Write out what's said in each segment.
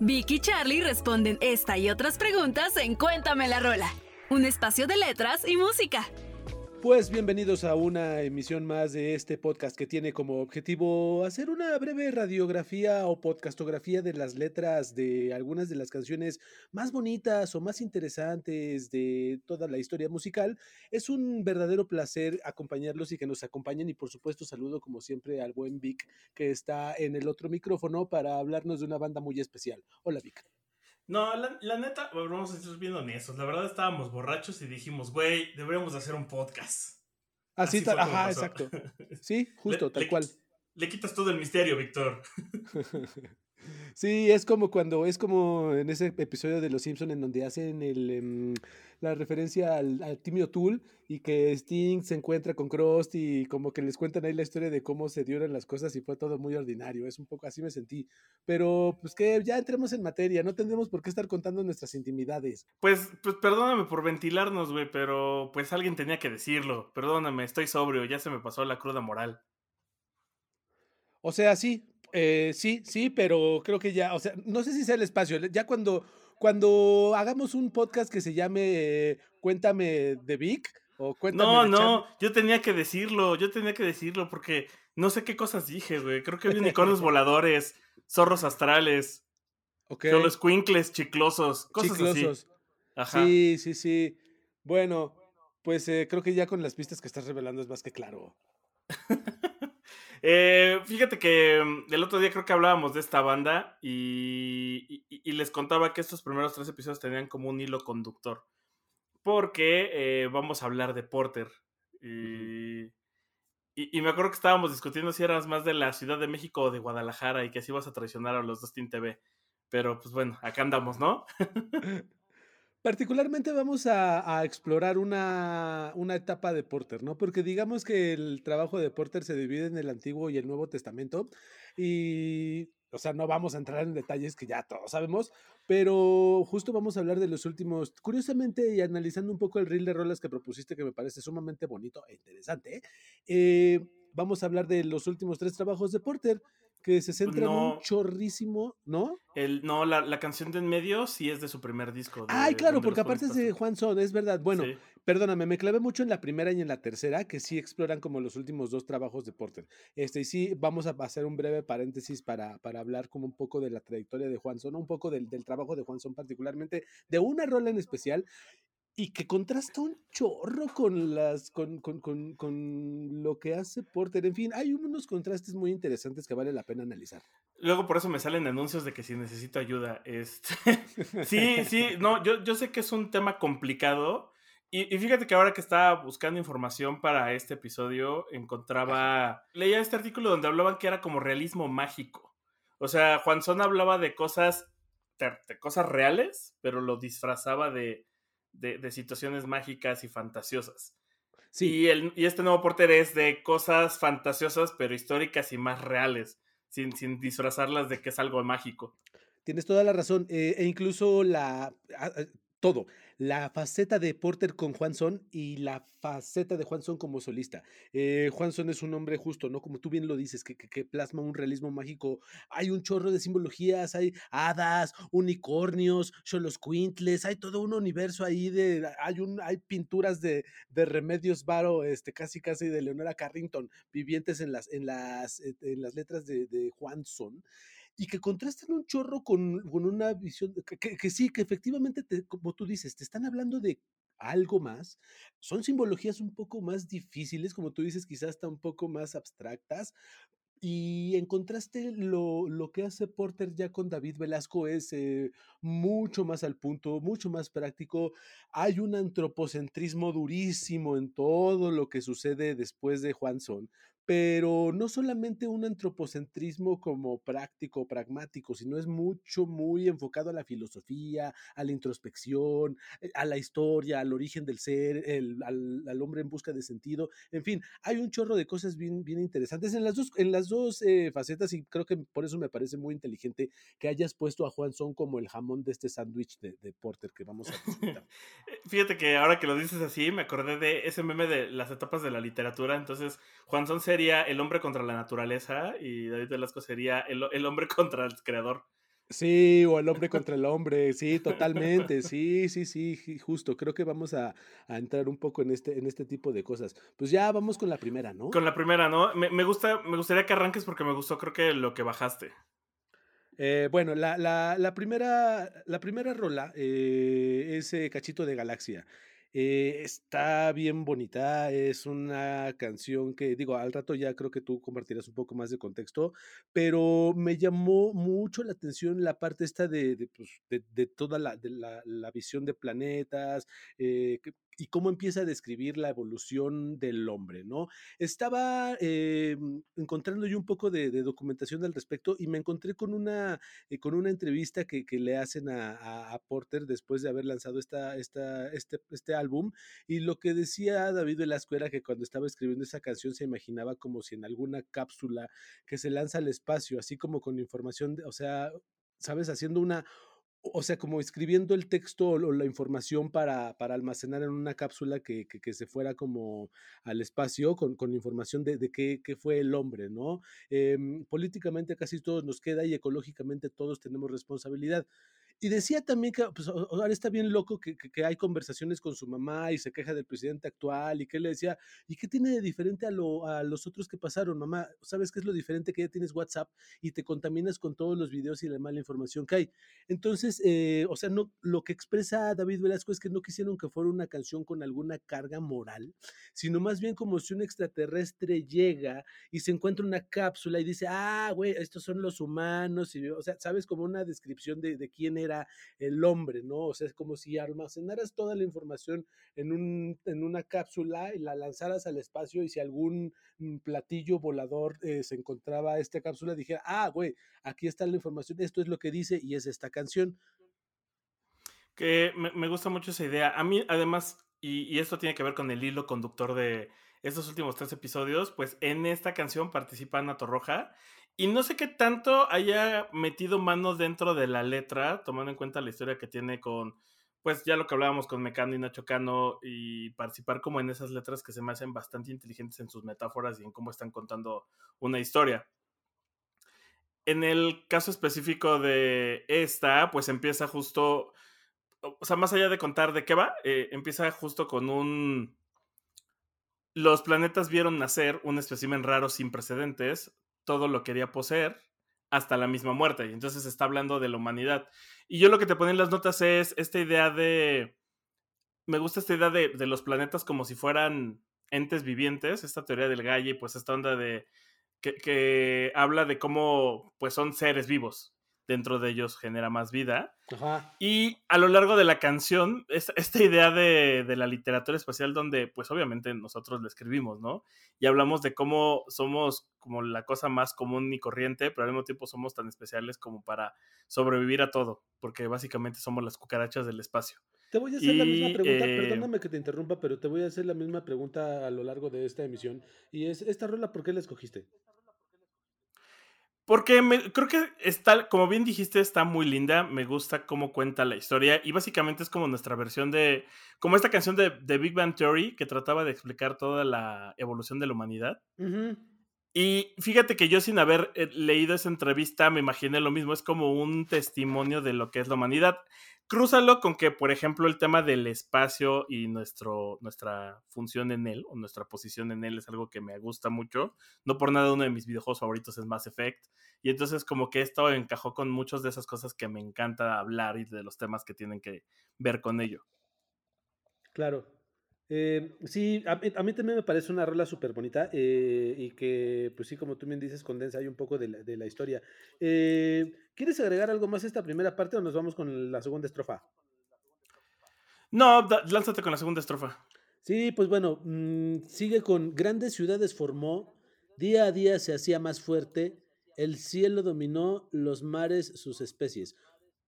Vicky y Charlie responden esta y otras preguntas en Cuéntame la Rola, un espacio de letras y música. Pues bienvenidos a una emisión más de este podcast que tiene como objetivo hacer una breve radiografía o podcastografía de las letras de algunas de las canciones más bonitas o más interesantes de toda la historia musical. Es un verdadero placer acompañarlos y que nos acompañen y por supuesto saludo como siempre al buen Vic que está en el otro micrófono para hablarnos de una banda muy especial. Hola Vic. No, la, neta, vamos a estar viendo honestos. La verdad estábamos borrachos y dijimos, güey, deberíamos hacer un podcast. Así, Así ajá, exacto. Sí, justo, tal cual. Le quitas todo el misterio, Víctor. Sí, es como cuando, es como en ese episodio de Los Simpson en donde hacen el, em, la referencia al, al Timmy Tool y que Sting se encuentra con Krusty y como que les cuentan ahí la historia de cómo se dieron las cosas y fue todo muy ordinario. Es un poco así me sentí. Pero pues que ya entremos en materia, no tendremos por qué estar contando nuestras intimidades. Pues, pues perdóname por ventilarnos, güey, pero pues alguien tenía que decirlo. Perdóname, estoy sobrio, ya se me pasó la cruda moral. O sea, sí, eh, sí, sí, pero creo que ya, o sea, no sé si sea el espacio. Ya cuando, cuando hagamos un podcast que se llame eh, Cuéntame de Vic o Cuéntame No, no, yo tenía que decirlo, yo tenía que decirlo porque no sé qué cosas dije, güey. Creo que había unicornios voladores, zorros astrales, okay. solo escuincles chiclosos, cosas chiclosos. Ajá. Sí, sí, sí. Bueno, pues eh, creo que ya con las pistas que estás revelando es más que claro. Eh, fíjate que mm, el otro día creo que hablábamos de esta banda y, les contaba que estos primeros tres episodios tenían como un hilo conductor. Porque eh, vamos a hablar de Porter. Y, me acuerdo que estábamos discutiendo si eras más de la Ciudad de México o de Guadalajara y que así vas a traicionar a los dos Team TV. Pero pues bueno, acá andamos, ¿no? Particularmente vamos a, explorar una, etapa de Porter, ¿no? Porque digamos que el trabajo de Porter se divide en el Antiguo y el Nuevo Testamento y, o sea, no vamos a entrar en detalles que ya todos sabemos, pero justo vamos a hablar de los últimos, curiosamente y analizando un poco el reel de rolas que propusiste que me parece sumamente bonito e interesante, eh, vamos a hablar de los últimos tres trabajos de Porter que se centra en un chorrísimo, ¿no? El, no, la, canción de en medio sí es de su primer disco. Ay, claro, porque aparte es de Juan Son, es verdad. Bueno, perdóname, me clavé mucho en la primera y en la tercera, que sí exploran como los últimos dos trabajos de Porter. Este, y sí, vamos a hacer un breve paréntesis para, para hablar como un poco de la trayectoria de Juan Son, un poco del, del trabajo de Juan Son particularmente, de una rola en especial y que contrasta un chorro con las con, con, con, con, lo que hace Porter. En fin, hay unos contrastes muy interesantes que vale la pena analizar. Luego por eso me salen anuncios de que si necesito ayuda. Este... sí, sí, no, yo, yo sé que es un tema complicado. Y, y, fíjate que ahora que estaba buscando información para este episodio, encontraba, leía este artículo donde hablaban que era como realismo mágico. O sea, Juanzón hablaba de cosas, de cosas reales, pero lo disfrazaba de, de, situaciones mágicas y fantasiosas. Sí. Y, el, y este nuevo Porter es de cosas fantasiosas, pero históricas y más reales, sin, sin disfrazarlas de que es algo mágico. Tienes toda la razón. Eh, e incluso la. Todo la faceta de Porter con Juan Son y la faceta de Juan Son como solista. Eh, Juan Son es un hombre justo, ¿no? Como tú bien lo dices, que, que, plasma un realismo mágico. Hay un chorro de simbologías, hay hadas, unicornios, quintles, hay todo un universo ahí de, hay, un, hay pinturas de, de remedios varo, este, casi casi de Leonora Carrington, vivientes en las, en las, en las letras de, de Juan Son y que contrastan un chorro con, una visión, que, sí, que efectivamente, como tú dices, te están hablando de algo más. Son simbologías un poco más difíciles, como tú dices, quizás un poco más abstractas. Y en contraste, lo, lo que hace Porter ya con David Velasco es eh, mucho más al punto, mucho más práctico. Hay un antropocentrismo durísimo en todo lo que sucede después de Juan Son pero no solamente un antropocentrismo como práctico, pragmático, sino es mucho, muy enfocado a la filosofía, a la introspección, eh, a la historia, al origen del ser, al, hombre en busca de sentido, en fin, hay un chorro de cosas bien, interesantes en las dos, en las dos eh, facetas y creo que por eso me parece muy inteligente que hayas puesto a Juan Son como el jamón de este sándwich de, de, Porter que vamos a presentar. Fíjate que ahora que lo dices así, me acordé de ese meme de las etapas de la literatura, entonces Juan Son se sería el hombre contra la naturaleza y David Velasco sería el, el hombre contra el creador. Sí, o el hombre contra el hombre, sí, totalmente, sí, sí, sí, justo, creo que vamos a, a, entrar un poco en este, en este tipo de cosas. Pues ya vamos con la primera, ¿no? Con la primera, ¿no? Me, me gusta, me gustaría que arranques porque me gustó, creo que lo que bajaste. Eh, bueno, la, la, la, primera, la primera rola eh, es Cachito de Galaxia. Eh, está bien bonita, es una canción que, digo, al rato ya creo que tú compartirás un poco más de contexto, pero me llamó mucho la atención la parte esta de, pues, de, toda la, la, visión de planetas, eh, y cómo empieza a describir la evolución del hombre, ¿no? Estaba eh, encontrando yo un poco de, documentación al respecto y me encontré con una, eh, con una entrevista que, le hacen a, Porter después de haber lanzado esta, esta, este, este álbum y lo que decía David Velasco era que cuando estaba escribiendo esa canción se imaginaba como si en alguna cápsula que se lanza al espacio, así como con información, o sea, ¿sabes? Haciendo una o sea, como escribiendo el texto o la información para, para almacenar en una cápsula que, que, se fuera como al espacio con, con información de, de qué, qué, fue el hombre, ¿no? Em, políticamente casi todos nos queda y ecológicamente todos tenemos responsabilidad. Y decía también que pues, ahora está bien loco que, que, hay conversaciones con su mamá y se queja del presidente actual y que le decía, ¿y qué tiene de diferente a, lo, a los otros que pasaron, mamá? ¿Sabes qué es lo diferente? Que ya tienes WhatsApp y te contaminas con todos los videos y la mala información que hay. Entonces, eh, o sea, no, lo que expresa David Velasco es que no quisieron que fuera una canción con alguna carga moral, sino más bien como si un extraterrestre llega y se encuentra una cápsula y dice, ah, güey, estos son los humanos, y, o sea, sabes, como una descripción de, de quién era el hombre, ¿no? O sea, es como si almacenaras toda la información en, un, en una cápsula y la lanzaras al espacio y si algún mm, platillo volador eh, se encontraba esta cápsula, dijera, ah, güey, aquí está la información, esto es lo que dice y es esta canción. Que me, gusta mucho esa idea. A mí, además, y esto tiene que ver con el hilo conductor de, estos últimos tres episodios, pues en esta canción participa Ana Torroja y no sé qué tanto haya metido mano dentro de la letra, tomando en cuenta la historia que tiene con, pues ya lo que hablábamos con Mecano y Nacho Cano, y participar como en esas letras que se me hacen bastante inteligentes en sus metáforas y en cómo están contando una historia. En el caso específico de esta, pues empieza justo, o sea, más allá de contar de qué va, eh, empieza justo con un... Los planetas vieron nacer un espécimen raro sin precedentes, todo lo quería poseer hasta la misma muerte. Y entonces está hablando de la humanidad. Y yo lo que te pone en las notas es esta idea de... Me gusta esta idea de, de los planetas como si fueran entes vivientes, esta teoría del Galle, pues esta onda de que, que, habla de cómo pues son seres vivos dentro de ellos genera más vida. Y a lo largo de la canción, esta, esta idea de, de, la literatura espacial donde pues obviamente nosotros la escribimos, ¿no? Y hablamos de cómo somos como la cosa más común y corriente, pero al mismo tiempo somos tan especiales como para sobrevivir a todo, porque básicamente somos las cucarachas del espacio. Te voy a hacer la misma pregunta, eh, perdóname que te interrumpa, pero te voy a hacer la misma pregunta a lo largo de esta emisión. Y es, ¿esta rola por qué la escogiste? Porque creo que está, como bien dijiste, está muy linda. Me gusta cómo cuenta la historia. Y básicamente es como nuestra versión de. Como esta canción de, Big Bang Theory que trataba de explicar toda la evolución de la humanidad. Y fíjate que yo, sin haber eh, leído esa entrevista, me imaginé lo mismo. Es como un testimonio de lo que es la humanidad. Crúzalo con que, por ejemplo, el tema del espacio y nuestro, nuestra función en él, o nuestra posición en él, es algo que me gusta mucho. No por nada uno de mis videojuegos favoritos es Mass Effect. Y entonces como que esto encajó con muchas de esas cosas que me encanta hablar y de los temas que tienen que ver con ello. Claro. Eh, sí, a, mí también me parece una rola súper bonita eh, y que, pues sí, como tú bien dices, condensa ahí un poco de la, de la historia. Eh, ¿Quieres agregar algo más a esta primera parte o nos vamos con la segunda estrofa? No, lánzate con la segunda estrofa. Sí, pues bueno, mm, sigue con grandes ciudades formó Día a día se hacía más fuerte, el cielo dominó, los mares sus especies.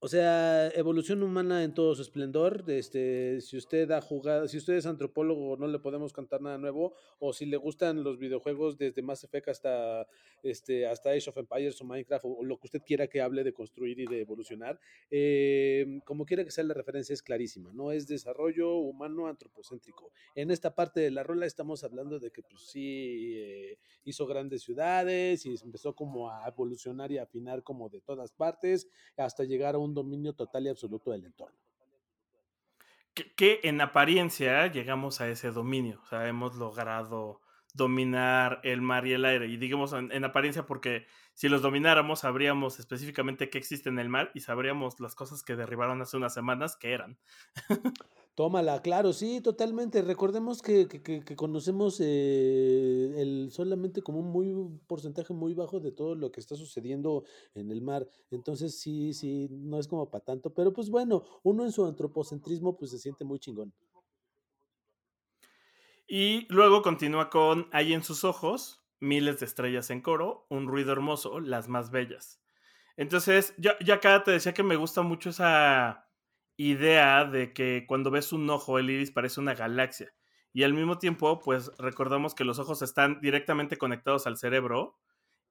O sea, evolución humana en todo su esplendor. Este, si usted ha jugado, si usted es antropólogo, no le podemos contar nada nuevo. O si le gustan los videojuegos desde Mass Effect hasta, este, hasta Age of Empires o Minecraft, o, lo que usted quiera que hable de construir y de evolucionar, eh, como quiera que sea la referencia es clarísima, ¿no? Es desarrollo humano antropocéntrico. En esta parte de la rola estamos hablando de que pues sí eh, hizo grandes ciudades y empezó como a evolucionar y afinar como de todas partes hasta llegar a un dominio total y absoluto del entorno. Que, en apariencia llegamos a ese dominio, o sea, hemos logrado dominar el mar y el aire. Y digamos en, apariencia porque si los domináramos sabríamos específicamente qué existe en el mar y sabríamos las cosas que derribaron hace unas semanas que eran. Tómala, claro, sí, totalmente. Recordemos que, que, conocemos eh, el, solamente como un muy porcentaje muy bajo de todo lo que está sucediendo en el mar. Entonces sí, sí, no es como para tanto. Pero pues bueno, uno en su antropocentrismo pues se siente muy chingón. Y luego continúa con Hay en sus ojos, miles de estrellas en coro, un ruido hermoso, las más bellas. Entonces, yo, yo acá te decía que me gusta mucho esa idea de que cuando ves un ojo, el iris parece una galaxia. Y al mismo tiempo, pues recordamos que los ojos están directamente conectados al cerebro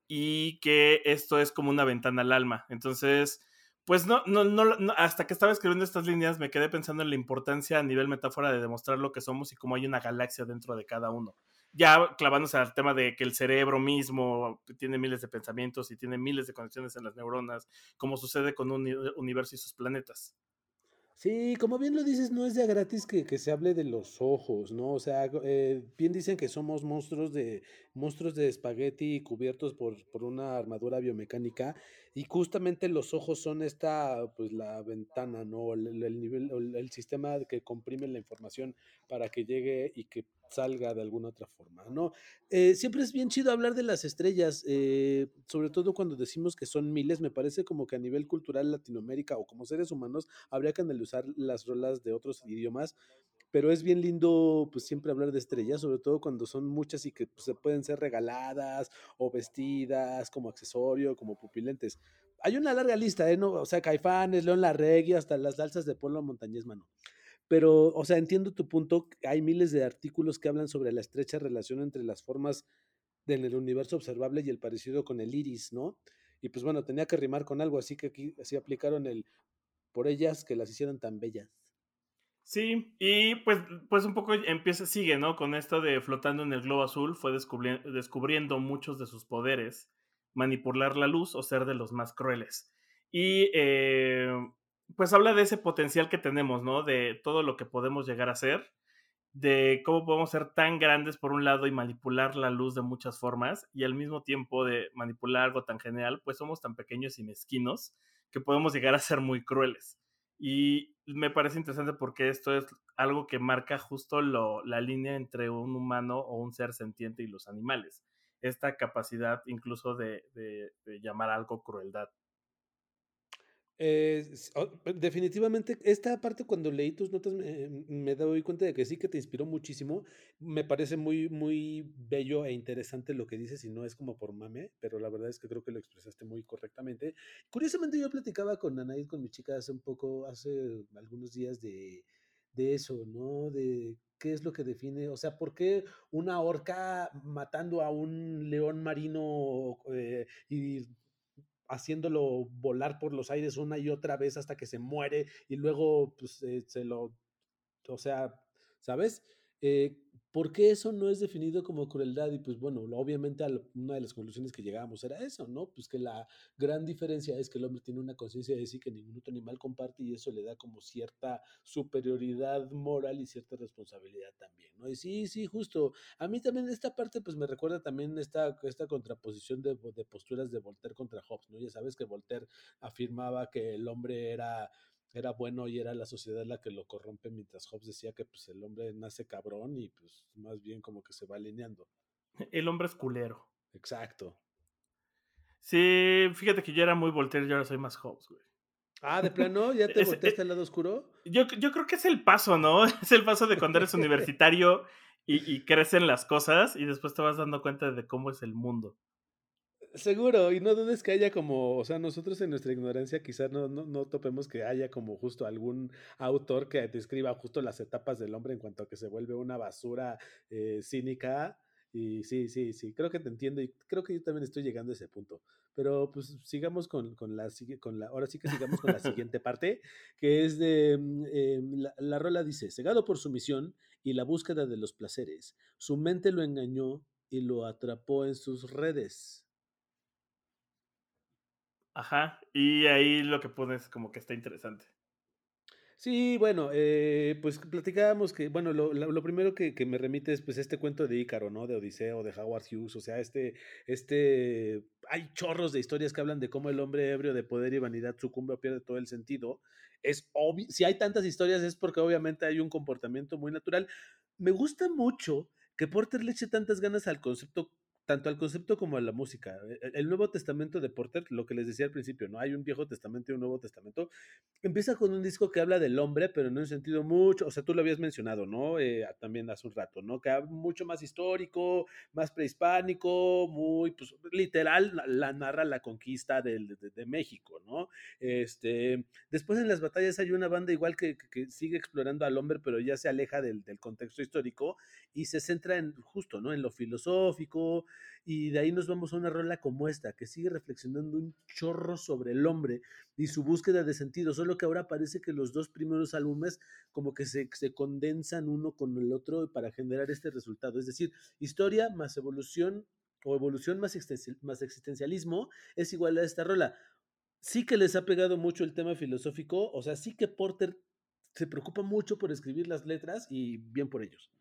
y que esto es como una ventana al alma. Entonces, pues no, no, no, hasta que estaba escribiendo estas líneas me quedé pensando en la importancia a nivel metáfora de demostrar lo que somos y cómo hay una galaxia dentro de cada uno. Ya clavándose al tema de que el cerebro mismo tiene miles de pensamientos y tiene miles de conexiones en las neuronas, como sucede con un universo y sus planetas. Sí, como bien lo dices, no es de gratis que, se hable de los ojos, ¿no? O sea, eh, bien dicen que somos monstruos de monstruos de espagueti cubiertos por, por una armadura biomecánica y justamente los ojos son esta, pues la ventana, ¿no? El, el nivel, el, el, sistema que comprime la información para que llegue y que salga de alguna otra forma, ¿no? Eh, siempre es bien chido hablar de las estrellas, eh, sobre todo cuando decimos que son miles, me parece como que a nivel cultural Latinoamérica o como seres humanos habría que analizar las rolas de otros idiomas, pero es bien lindo pues siempre hablar de estrellas, sobre todo cuando son muchas y que pues, se pueden ser regaladas o vestidas como accesorio, como pupilentes. Hay una larga lista, ¿eh? ¿No? O sea, Caifanes, León Larregui, hasta las salsas de Polo Montañés, mano. Pero, o sea, entiendo tu punto. Hay miles de artículos que hablan sobre la estrecha relación entre las formas del universo observable y el parecido con el iris, ¿no? Y pues bueno, tenía que rimar con algo, así que aquí así aplicaron el por ellas que las hicieron tan bellas. Sí, y pues, pues un poco empieza, sigue, ¿no? Con esto de flotando en el globo azul, fue descubriendo muchos de sus poderes, manipular la luz o ser de los más crueles. Y eh, pues habla de ese potencial que tenemos, ¿no? De todo lo que podemos llegar a ser, de cómo podemos ser tan grandes por un lado y manipular la luz de muchas formas, y al mismo tiempo de manipular algo tan genial, pues somos tan pequeños y mezquinos que podemos llegar a ser muy crueles. Y me parece interesante porque esto es algo que marca justo lo, la línea entre un humano o un ser sentiente y los animales. Esta capacidad incluso de, de, llamar algo crueldad. Definitivamente, esta parte cuando leí tus notas me, me, doy cuenta de que sí que te inspiró muchísimo. Me parece muy, muy bello e interesante lo que dices y no es como por mame, pero la verdad es que creo que lo expresaste muy correctamente. Curiosamente yo platicaba con Anaid, con mi chica, hace un poco, hace algunos días de, de eso, ¿no? De qué es lo que define, o sea, ¿por qué una orca matando a un león marino eh, y haciéndolo volar por los aires una y otra vez hasta que se muere y luego pues eh, se lo, o sea, ¿sabes? Eh, ¿Por qué eso no es definido como crueldad? Y pues bueno, obviamente una de las conclusiones que llegábamos era eso, ¿no? Pues que la gran diferencia es que el hombre tiene una conciencia de sí que ningún otro animal comparte y eso le da como cierta superioridad moral y cierta responsabilidad también, ¿no? Y sí, sí, justo. A mí también esta parte pues me recuerda también esta, esta contraposición de, de posturas de Voltaire contra Hobbes, ¿no? Ya sabes que Voltaire afirmaba que el hombre era era bueno y era la sociedad la que lo corrompe, mientras Hobbes decía que pues el hombre nace cabrón y pues más bien como que se va alineando. El hombre es culero. Exacto. Sí, fíjate que yo era muy Voltaire y ahora soy más Hobbes, güey. Ah, de plano, ¿ya te volteaste al lado oscuro? Yo, yo creo que es el paso, ¿no? Es el paso de cuando eres universitario y, crecen las cosas y después te vas dando cuenta de cómo es el mundo. Seguro, y no dudes que haya como, o sea, nosotros en nuestra ignorancia quizás no, no, no, topemos que haya como justo algún autor que describa justo las etapas del hombre en cuanto a que se vuelve una basura eh, cínica y sí, sí, sí, creo que te entiendo y creo que yo también estoy llegando a ese punto. Pero pues sigamos con, con, la, con la, ahora sí que sigamos con la siguiente parte, que es de, mm, eh, la, la rola dice, cegado por su misión y la búsqueda de los placeres, su mente lo engañó y lo atrapó en sus redes. Ajá, y ahí lo que pones como que está interesante. Sí, bueno, eh, pues platicábamos que, bueno, lo, lo, primero que, que, me remite es pues este cuento de Ícaro, ¿no? De Odiseo, de Howard Hughes, o sea, este, este, hay chorros de historias que hablan de cómo el hombre ebrio de poder y vanidad sucumbe o pierde todo el sentido. Es obvio, si hay tantas historias es porque obviamente hay un comportamiento muy natural. Me gusta mucho que Porter le eche tantas ganas al concepto tanto al concepto como a la música. E, e, el Nuevo Testamento de Porter, lo que les decía al principio, ¿no? Hay un Viejo Testamento y un Nuevo Testamento. Empieza con un disco que habla del hombre, pero en un sentido mucho, o sea, tú lo habías mencionado, ¿no? Eh, también hace un rato, ¿no? Que mucho más histórico, más prehispánico, muy, pues, literal, la, narra la conquista de, de, México, ¿no? Este, después en las batallas hay una banda igual que, que, sigue explorando al hombre, pero ya se aleja del, del contexto histórico y se centra en, justo, ¿no? En lo filosófico, y de ahí nos vamos a una rola como esta, que sigue reflexionando un chorro sobre el hombre y su búsqueda de sentido, solo que ahora parece que los dos primeros álbumes como que se, se condensan uno con el otro para generar este resultado, es decir, historia más evolución o evolución más, más existencialismo es igual a esta rola. Sí que les ha pegado mucho el tema filosófico, o sea, sí que Porter se preocupa mucho por escribir las letras y bien por ellos.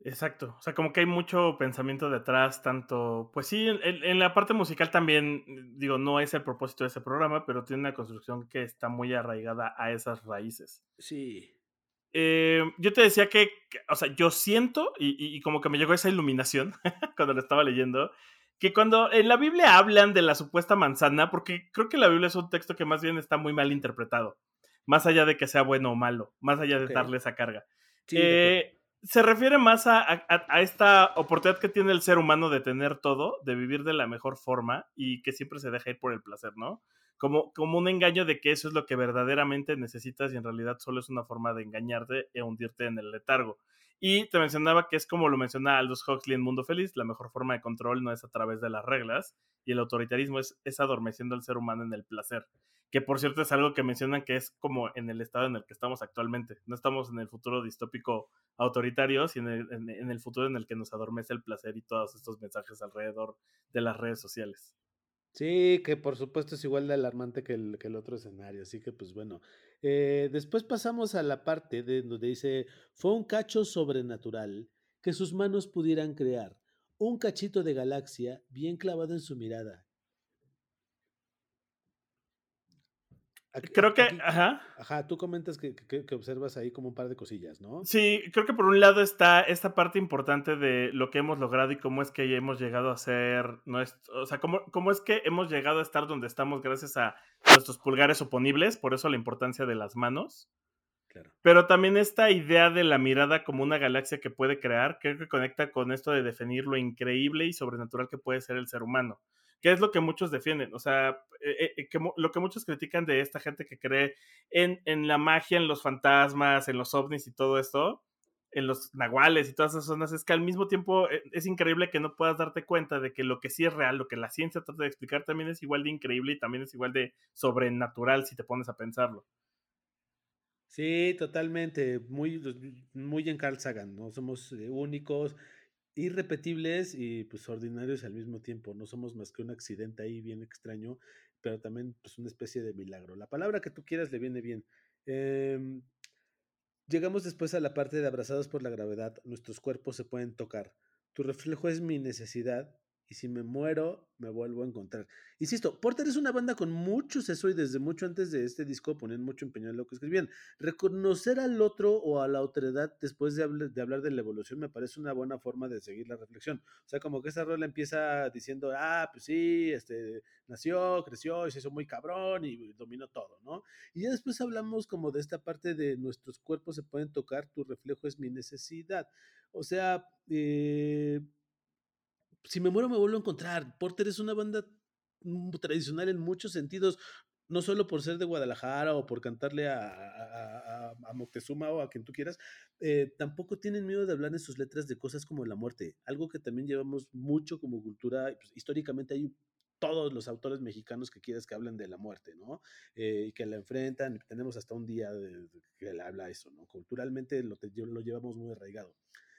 Exacto, o sea, como que hay mucho pensamiento detrás, tanto, pues sí, en, la parte musical también, digo, no es el propósito de ese programa, pero tiene una construcción que está muy arraigada a esas raíces. Sí. Eh, yo te decía que, o sea, yo siento, y, como que me llegó esa iluminación cuando lo estaba leyendo, que cuando en la Biblia hablan de la supuesta manzana, porque creo que la Biblia es un texto que más bien está muy mal interpretado, más allá de que sea bueno o malo, más allá de darle esa carga. Sí, eh, se refiere más a, esta oportunidad que tiene el ser humano de tener todo, de vivir de la mejor forma y que siempre se deja ir por el placer, ¿no? Como, como un engaño de que eso es lo que verdaderamente necesitas y en realidad solo es una forma de engañarte e hundirte en el letargo. Y te mencionaba que es como lo menciona Aldous Huxley en Mundo Feliz, la mejor forma de control no es a través de las reglas y el autoritarismo es, es adormeciendo al ser humano en el placer que por cierto es algo que mencionan que es como en el estado en el que estamos actualmente. No estamos en el futuro distópico autoritario, sino en el, futuro en el que nos adormece el placer y todos estos mensajes alrededor de las redes sociales. Sí, que por supuesto es igual de alarmante que el, que el otro escenario, así que pues bueno. Eh, después pasamos a la parte de donde dice, fue un cacho sobrenatural que sus manos pudieran crear, un cachito de galaxia bien clavado en su mirada, creo que, ajá. Ajá, tú comentas que, que, observas ahí como un par de cosillas, ¿no? Sí, creo que por un lado está esta parte importante de lo que hemos logrado y cómo es que hemos llegado a ser, nuestro, o sea, cómo, cómo es que hemos llegado a estar donde estamos gracias a nuestros pulgares oponibles, por eso la importancia de las manos. Claro. Pero también esta idea de la mirada como una galaxia que puede crear, creo que conecta con esto de definir lo increíble y sobrenatural que puede ser el ser humano que es lo que muchos defienden, o sea, eh, eh, que, lo que muchos critican de esta gente que cree en, en, la magia, en los fantasmas, en los ovnis y todo esto, en los nahuales y todas esas zonas, es que al mismo tiempo eh, es increíble que no puedas darte cuenta de que lo que sí es real, lo que la ciencia trata de explicar también es igual de increíble y también es igual de sobrenatural si te pones a pensarlo. Sí, totalmente, muy, muy en Carl ¿no? Somos únicos, irrepetibles y pues ordinarios al mismo tiempo. No somos más que un accidente ahí bien extraño, pero también pues una especie de milagro. La palabra que tú quieras le viene bien. Em, llegamos después a la parte de abrazados por la gravedad. Nuestros cuerpos se pueden tocar. Tu reflejo es mi necesidad y si me muero, me vuelvo a encontrar. Insisto, Porter es una banda con muchos eso y desde mucho antes de este disco ponían mucho empeño en lo que escribían. Reconocer al otro o a la otredad después de, hablar de la evolución me parece una buena forma de seguir la reflexión. O sea, como que esa rola empieza diciendo, ah, pues sí, este, nació, creció y se hizo muy cabrón y dominó todo, ¿no? Y ya después hablamos como de esta parte de nuestros cuerpos se pueden tocar, tu reflejo es mi necesidad. O sea, eh, si me muero me vuelvo a encontrar. Porter es una banda mm, tradicional en muchos sentidos, no solo por ser de Guadalajara o por cantarle a, a, a, Moctezuma o a quien tú quieras, eh, tampoco tienen miedo de hablar en sus letras de cosas como la muerte, algo que también llevamos mucho como cultura, pues, históricamente hay todos los autores mexicanos que quieras que hablen de la muerte, ¿no? Eh, y que la enfrentan, tenemos hasta un día que le habla eso, ¿no? Culturalmente lo, lo llevamos muy arraigado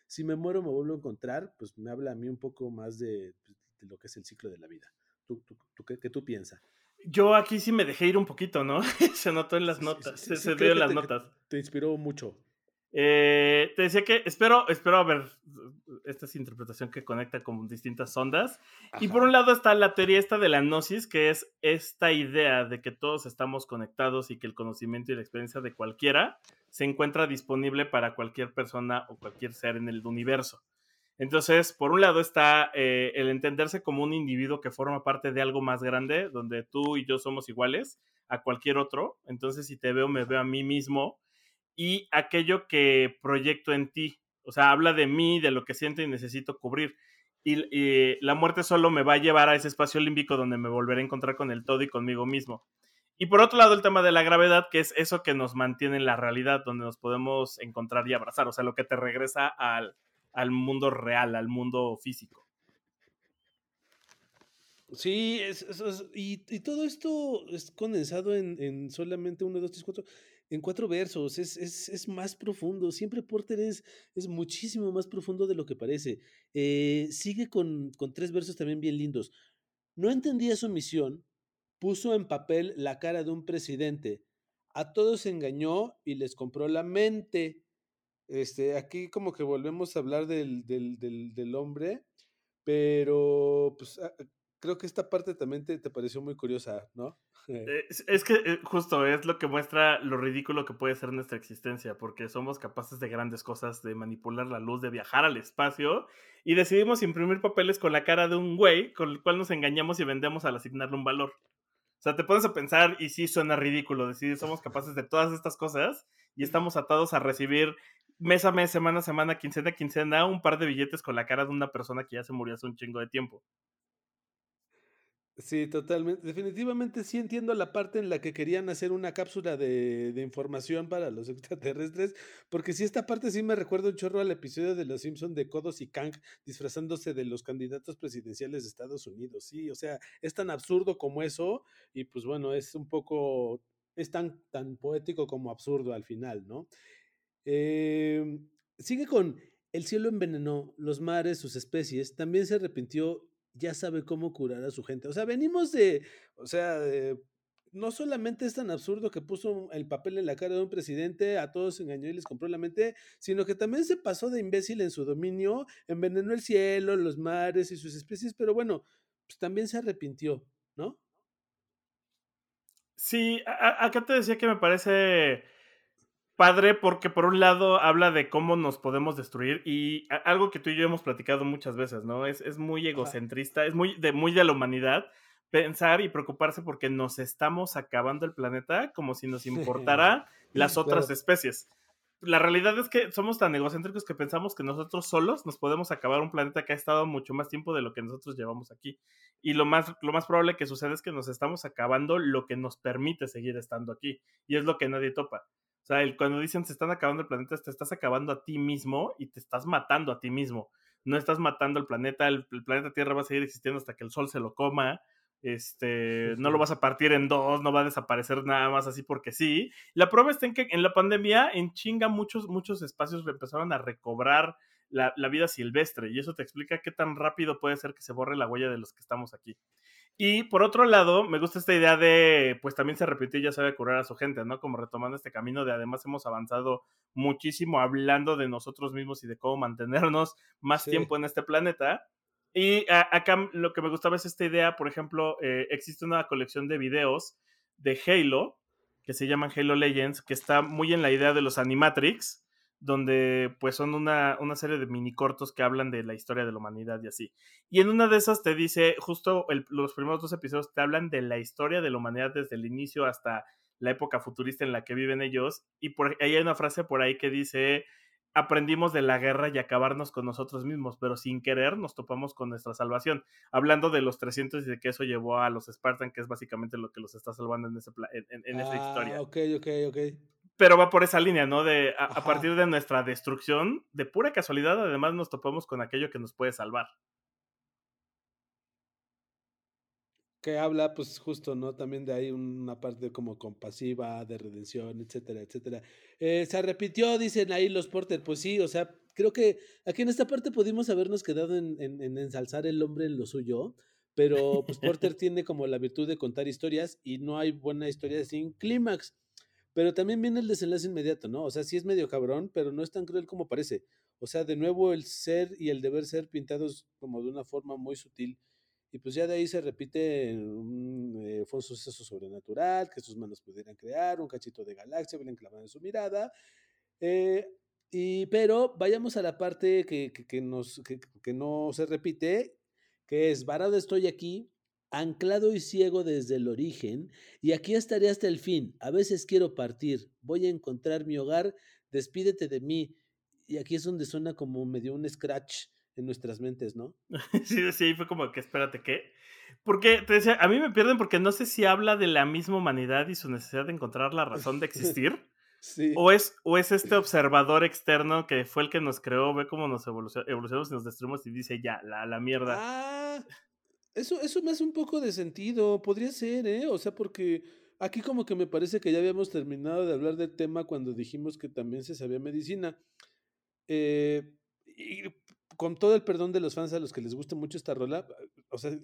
si me muero me vuelvo a encontrar, pues me habla a mí un poco más de, pues, lo que es el ciclo de la vida. ¿Tú, tú, qué, tú piensas? Yo aquí sí me dejé ir un poquito, ¿no? se notó en las notas, se, vio en las notas. Te inspiró mucho. Eh, te decía que espero, espero ver esta es interpretación que conecta con distintas ondas. Y por un lado está la teoría esta de la gnosis, que es esta idea de que todos estamos conectados y que el conocimiento y la experiencia de cualquiera se encuentra disponible para cualquier persona o cualquier ser en el universo. Entonces, por un lado está eh, el entenderse como un individuo que forma parte de algo más grande, donde tú y yo somos iguales a cualquier otro. Entonces, si te veo, me veo a mí mismo y aquello que proyecto en ti. O sea, habla de mí, de lo que siento y necesito cubrir. Y, la muerte solo me va a llevar a ese espacio límbico donde me volveré a encontrar con el todo y conmigo mismo. Y por otro lado, el tema de la gravedad, que es eso que nos mantiene en la realidad, donde nos podemos encontrar y abrazar. O sea, lo que te regresa al, al mundo real, al mundo físico. Sí, y, todo esto es condensado en, en solamente uno, dos, tres, cuatro en cuatro versos, es, es, es, más profundo. Siempre Porter es, es muchísimo más profundo de lo que parece. Eh, sigue con, con tres versos también bien lindos. No entendía su misión, puso en papel la cara de un presidente, a todos engañó y les compró la mente. Este, aquí como que volvemos a hablar del, del, del, del hombre, pero pues ah, creo que esta parte también te, te pareció muy curiosa, ¿no? Eh, es, que eh, justo es lo que muestra lo ridículo que puede ser nuestra existencia, porque somos capaces de grandes cosas, de manipular la luz, de viajar al espacio, y decidimos imprimir papeles con la cara de un güey con el cual nos engañamos y vendemos al asignarle un valor. O sea, te pones a pensar y sí suena ridículo decir somos capaces de todas estas cosas y estamos atados a recibir mes a mes, semana a semana, quincena a quincena, un par de billetes con la cara de una persona que ya se murió hace un chingo de tiempo. Sí, totalmente. Definitivamente sí entiendo la parte en la que querían hacer una cápsula de, de, información para los extraterrestres, porque sí, esta parte sí me recuerda un chorro al episodio de Los Simpson de Kodos y Kang disfrazándose de los candidatos presidenciales de Estados Unidos. Sí, o sea, es tan absurdo como eso y pues bueno, es un poco, es tan, tan poético como absurdo al final, ¿no? Eh, sigue con el cielo envenenó, los mares, sus especies, también se arrepintió ya sabe cómo curar a su gente. O sea, venimos de, o sea, no solamente es tan absurdo que puso el papel en la cara de un presidente, a todos engañó y les compró la mente, sino que también se pasó de imbécil en su dominio, envenenó el cielo, los mares y sus especies, pero bueno, pues también se arrepintió, ¿no? Sí, acá te decía que me parece padre porque por un lado habla de cómo nos podemos destruir y algo que tú y yo hemos platicado muchas veces, ¿no? Es, es muy egocentrista, es muy de, muy de la humanidad pensar y preocuparse porque nos estamos acabando el planeta como si nos importara las otras especies. La realidad es que somos tan egocéntricos que pensamos que nosotros solos nos podemos acabar un planeta que ha estado mucho más tiempo de lo que nosotros llevamos aquí. Y lo más, lo más probable que sucede es que nos estamos acabando lo que nos permite seguir estando aquí. Y es lo que nadie topa. O sea, el, cuando dicen se están acabando el planeta, te estás acabando a ti mismo y te estás matando a ti mismo. No estás matando al planeta, el, planeta Tierra va a seguir existiendo hasta que el sol se lo coma. Este, no lo vas a partir en dos, no va a desaparecer nada más así porque sí. La prueba está en que en la pandemia, en chinga, muchos, muchos espacios empezaron a recobrar la, la, vida silvestre y eso te explica qué tan rápido puede ser que se borre la huella de los que estamos aquí. Y por otro lado, me gusta esta idea de, pues también se repite y ya sabe curar a su gente, ¿no? Como retomando este camino de además hemos avanzado muchísimo hablando de nosotros mismos y de cómo mantenernos más tiempo en este planeta. Y acá lo que me gustaba es esta idea, por ejemplo, eh, existe una colección de videos de Halo, que se llaman Halo Legends, que está muy en la idea de los Animatrix, donde pues son una, una serie de mini cortos que hablan de la historia de la humanidad y así. Y en una de esas te dice, justo los primeros dos episodios te hablan de la historia de la humanidad desde el inicio hasta la época futurista en la que viven ellos. Y por ahí hay una frase por ahí que dice, aprendimos de la guerra y acabarnos con nosotros mismos, pero sin querer nos topamos con nuestra salvación. Hablando de los 300 y de que eso llevó a los Spartan, que es básicamente lo que los está salvando en, ese en, esa historia. Ah, ok, ok, ok. Pero va por esa línea, ¿no? De a, partir de nuestra destrucción, de pura casualidad, además nos topamos con aquello que nos puede salvar. que habla, pues justo, ¿no? También de ahí una parte como compasiva, de redención, etcétera, etcétera. Eh, se repitió, dicen ahí los Porter, pues sí, o sea, creo que aquí en esta parte pudimos habernos quedado en, en, ensalzar el hombre en lo suyo, pero pues Porter tiene como la virtud de contar historias y no hay buena historia sin clímax. Pero también viene el desenlace inmediato, ¿no? O sea, sí es medio cabrón, pero no es tan cruel como parece. O sea, de nuevo el ser y el deber ser pintados como de una forma muy sutil y pues ya de ahí se repite, un, eh, fue un suceso sobrenatural que sus manos pudieran crear, un cachito de galaxia bien clavado en su mirada. Eh, y, pero vayamos a la parte que, que, que, no se repite, que es, varado estoy aquí, anclado y ciego desde el origen, y aquí estaré hasta el fin. A veces quiero partir, voy a encontrar mi hogar, despídete de mí. Y aquí es donde suena como medio un scratch en nuestras mentes, ¿no? sí, sí, fue como que espérate, ¿qué? Porque te decía, a mí me pierden porque no sé si habla de la misma humanidad y su necesidad de encontrar la razón de existir. sí. O es, o es este observador externo que fue el que nos creó, ve cómo nos evolucionamos y nos destruimos y dice ya, la, la mierda. Ah, eso, eso me hace un poco de sentido. Podría ser, ¿eh? O sea, porque aquí como que me parece que ya habíamos terminado de hablar del tema cuando dijimos que también se sabía medicina. Eh, y con todo el perdón de los fans a los que les guste mucho esta rola, o sea,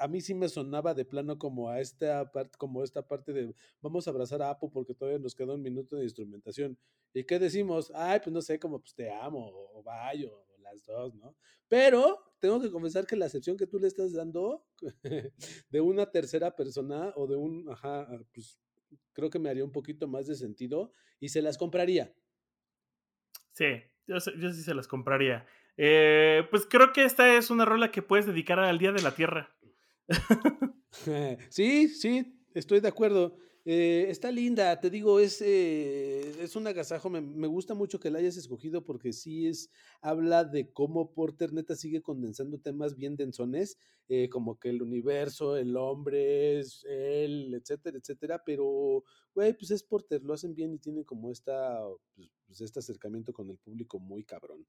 a mí sí me sonaba de plano como a esta parte, como esta parte de vamos a abrazar a Apo porque todavía nos queda un minuto de instrumentación. ¿Y qué decimos? Ay, pues no sé, como pues te amo, o vaya, o las dos, ¿no? Pero tengo que confesar que la acepción que tú le estás dando de una tercera persona o de un, ajá, pues creo que me haría un poquito más de sentido y se las compraría. Sí, yo, yo sí se las compraría. Eh, pues creo que esta es una rola que puedes dedicar al Día de la Tierra. sí, sí, estoy de acuerdo. Eh, está linda, te digo, es, eh, es un agasajo. Me, me, gusta mucho que la hayas escogido porque sí es, habla de cómo Porter neta sigue condensando temas bien densones, eh, como que el universo, el hombre, es él, etcétera, etcétera. Pero, güey, pues es Porter, lo hacen bien y tienen como esta, pues, pues este acercamiento con el público muy cabrón.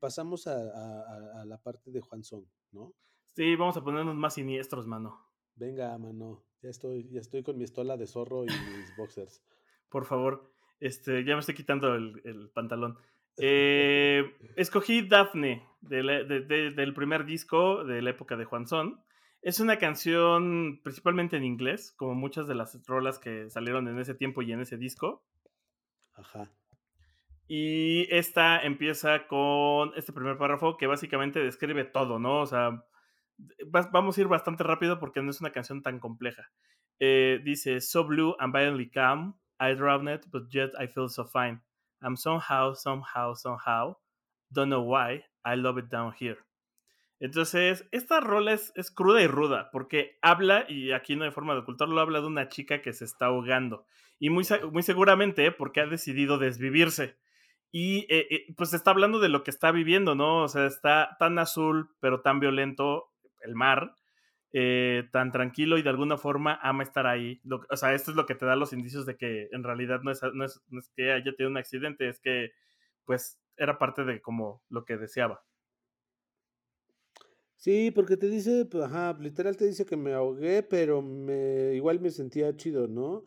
pasamos a, a, a, la parte de Juan Song, ¿no? Sí, vamos a ponernos más siniestros, mano. Venga, mano. Ya estoy, ya estoy con mi estola de zorro y mis boxers. Por favor, este, ya me estoy quitando el, pantalón. Eh, escogí Daphne del primer disco de la época de Juan Son. Es una canción principalmente en inglés, como muchas de las rolas que salieron en ese tiempo y en ese disco. Ajá. Y esta empieza con este primer párrafo que básicamente describe todo, ¿no? O sea, vamos a ir bastante rápido porque no es una canción tan compleja. Eh, dice, So blue and violently calm, I drown it, but yet I feel so fine. I'm somehow, somehow, somehow, don't know why, I love it down here. Entonces, esta rola es, cruda y ruda, porque habla, y aquí no hay forma de ocultarlo, habla de una chica que se está ahogando. Y muy, muy seguramente porque ha decidido desvivirse. Y eh, eh, pues está hablando de lo que está viviendo, ¿no? O sea, está tan azul, pero tan violento, el mar, eh, tan tranquilo y de alguna forma ama estar ahí. o sea, esto es lo que te da los indicios de que en realidad no es, no es, que haya tenido un accidente, es que pues era parte de como lo que deseaba. Sí, porque te dice, pues, ajá, literal te dice que me ahogué, pero me igual me sentía chido, ¿no?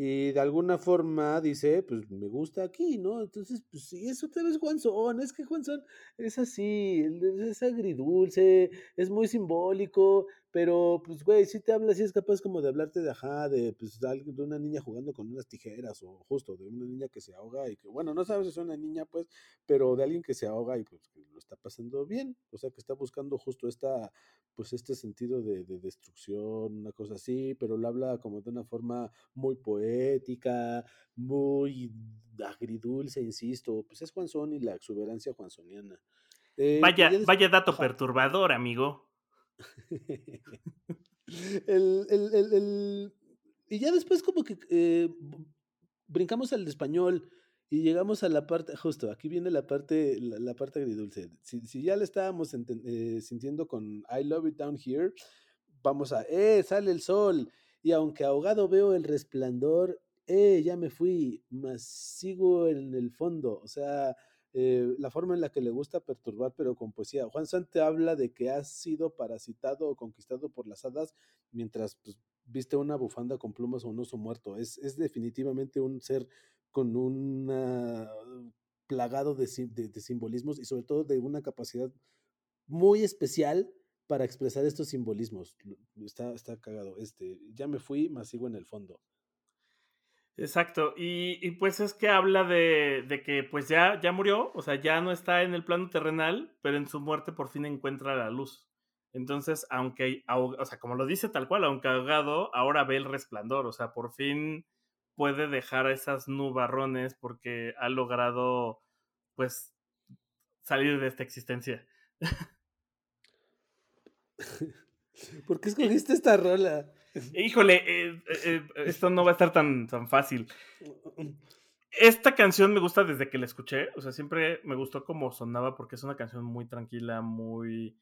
Y de alguna forma dice, pues me gusta aquí, ¿no? Entonces, pues sí, es otra vez Juanzón, es que Juanzón es así, es agridulce, es muy simbólico, pero pues güey, si te habla, si es capaz como de hablarte de ajá, de pues de, una niña jugando con unas tijeras o justo de una niña que se ahoga y que, bueno, no sabes si es una niña, pues, pero de alguien que se ahoga y pues que lo está pasando bien, o sea, que está buscando justo esta, pues este sentido de, de destrucción, una cosa así, pero lo habla como de una forma muy poética muy agridulce, insisto, pues es Juanzón y la exuberancia juanzoniana. Eh, vaya, vaya dato perturbador, amigo. y ya después como que eh, brincamos al español y llegamos a la parte, justo, aquí viene la parte, la, parte agridulce. Si, si, ya le estábamos eh, sintiendo con I Love It Down Here, vamos a, eh, sale el sol y aunque ahogado veo el resplandor, eh, ya me fui, mas sigo en el fondo. O sea, eh, la forma en la que le gusta perturbar, pero con poesía. Juan Sante habla de que has sido parasitado o conquistado por las hadas mientras pues, viste una bufanda con plumas o un oso muerto. Es, es definitivamente un ser con un plagado de, de simbolismos y sobre todo de una capacidad muy especial para expresar estos simbolismos. Está, está cagado. Este, ya me fui, más sigo en el fondo. Exacto, y, pues es que habla de, de, que pues ya, ya murió, o sea, ya no está en el plano terrenal, pero en su muerte por fin encuentra la luz. Entonces, aunque, o sea, como lo dice tal cual, aunque ahogado, ahora ve el resplandor, o sea, por fin puede dejar esas nubarrones porque ha logrado, pues, salir de esta existencia. ¿Por qué escogiste esta rola? Híjole, eh, eh, eh, esto no va a estar tan, tan fácil. Esta canción me gusta desde que la escuché, o sea, siempre me gustó como sonaba porque es una canción muy tranquila, muy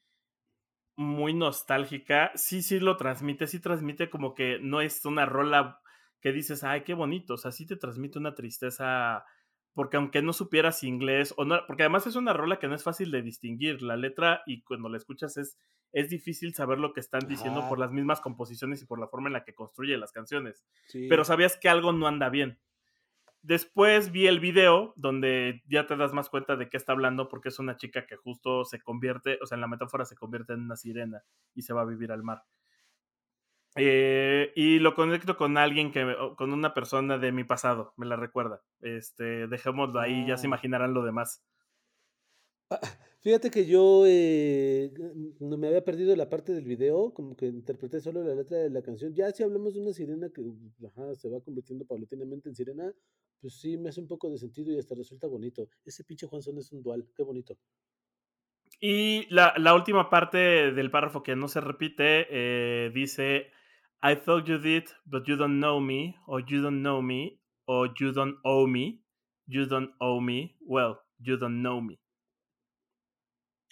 muy nostálgica. Sí, sí lo transmite, sí transmite como que no es una rola que dices, "Ay, qué bonito", o sea, sí te transmite una tristeza porque aunque no supieras inglés, o no, porque además es una rola que no es fácil de distinguir, la letra y cuando la escuchas es, es difícil saber lo que están diciendo por las mismas composiciones y por la forma en la que construye las canciones, pero sabías que algo no anda bien. Después vi el video donde ya te das más cuenta de qué está hablando porque es una chica que justo se convierte, o sea, en la metáfora se convierte en una sirena y se va a vivir al mar. Eh, y lo conecto con alguien que, con una persona de mi pasado, me la recuerda. Este, dejémoslo ahí, ya se ah. imaginarán lo demás. Ah, fíjate que yo eh, no me había perdido la parte del video, como que interpreté solo la letra de la canción. Ya si hablamos de una sirena que se va convirtiendo paulatinamente en sirena, pues sí me hace un poco de sentido y hasta resulta bonito. Ese pinche Juanzón es un dual, qué bonito. Y la, la última parte del párrafo que no se repite eh, dice I thought you did, but you don't know me, or you don't know me, or you don't owe me, you don't owe me, well, you don't know me.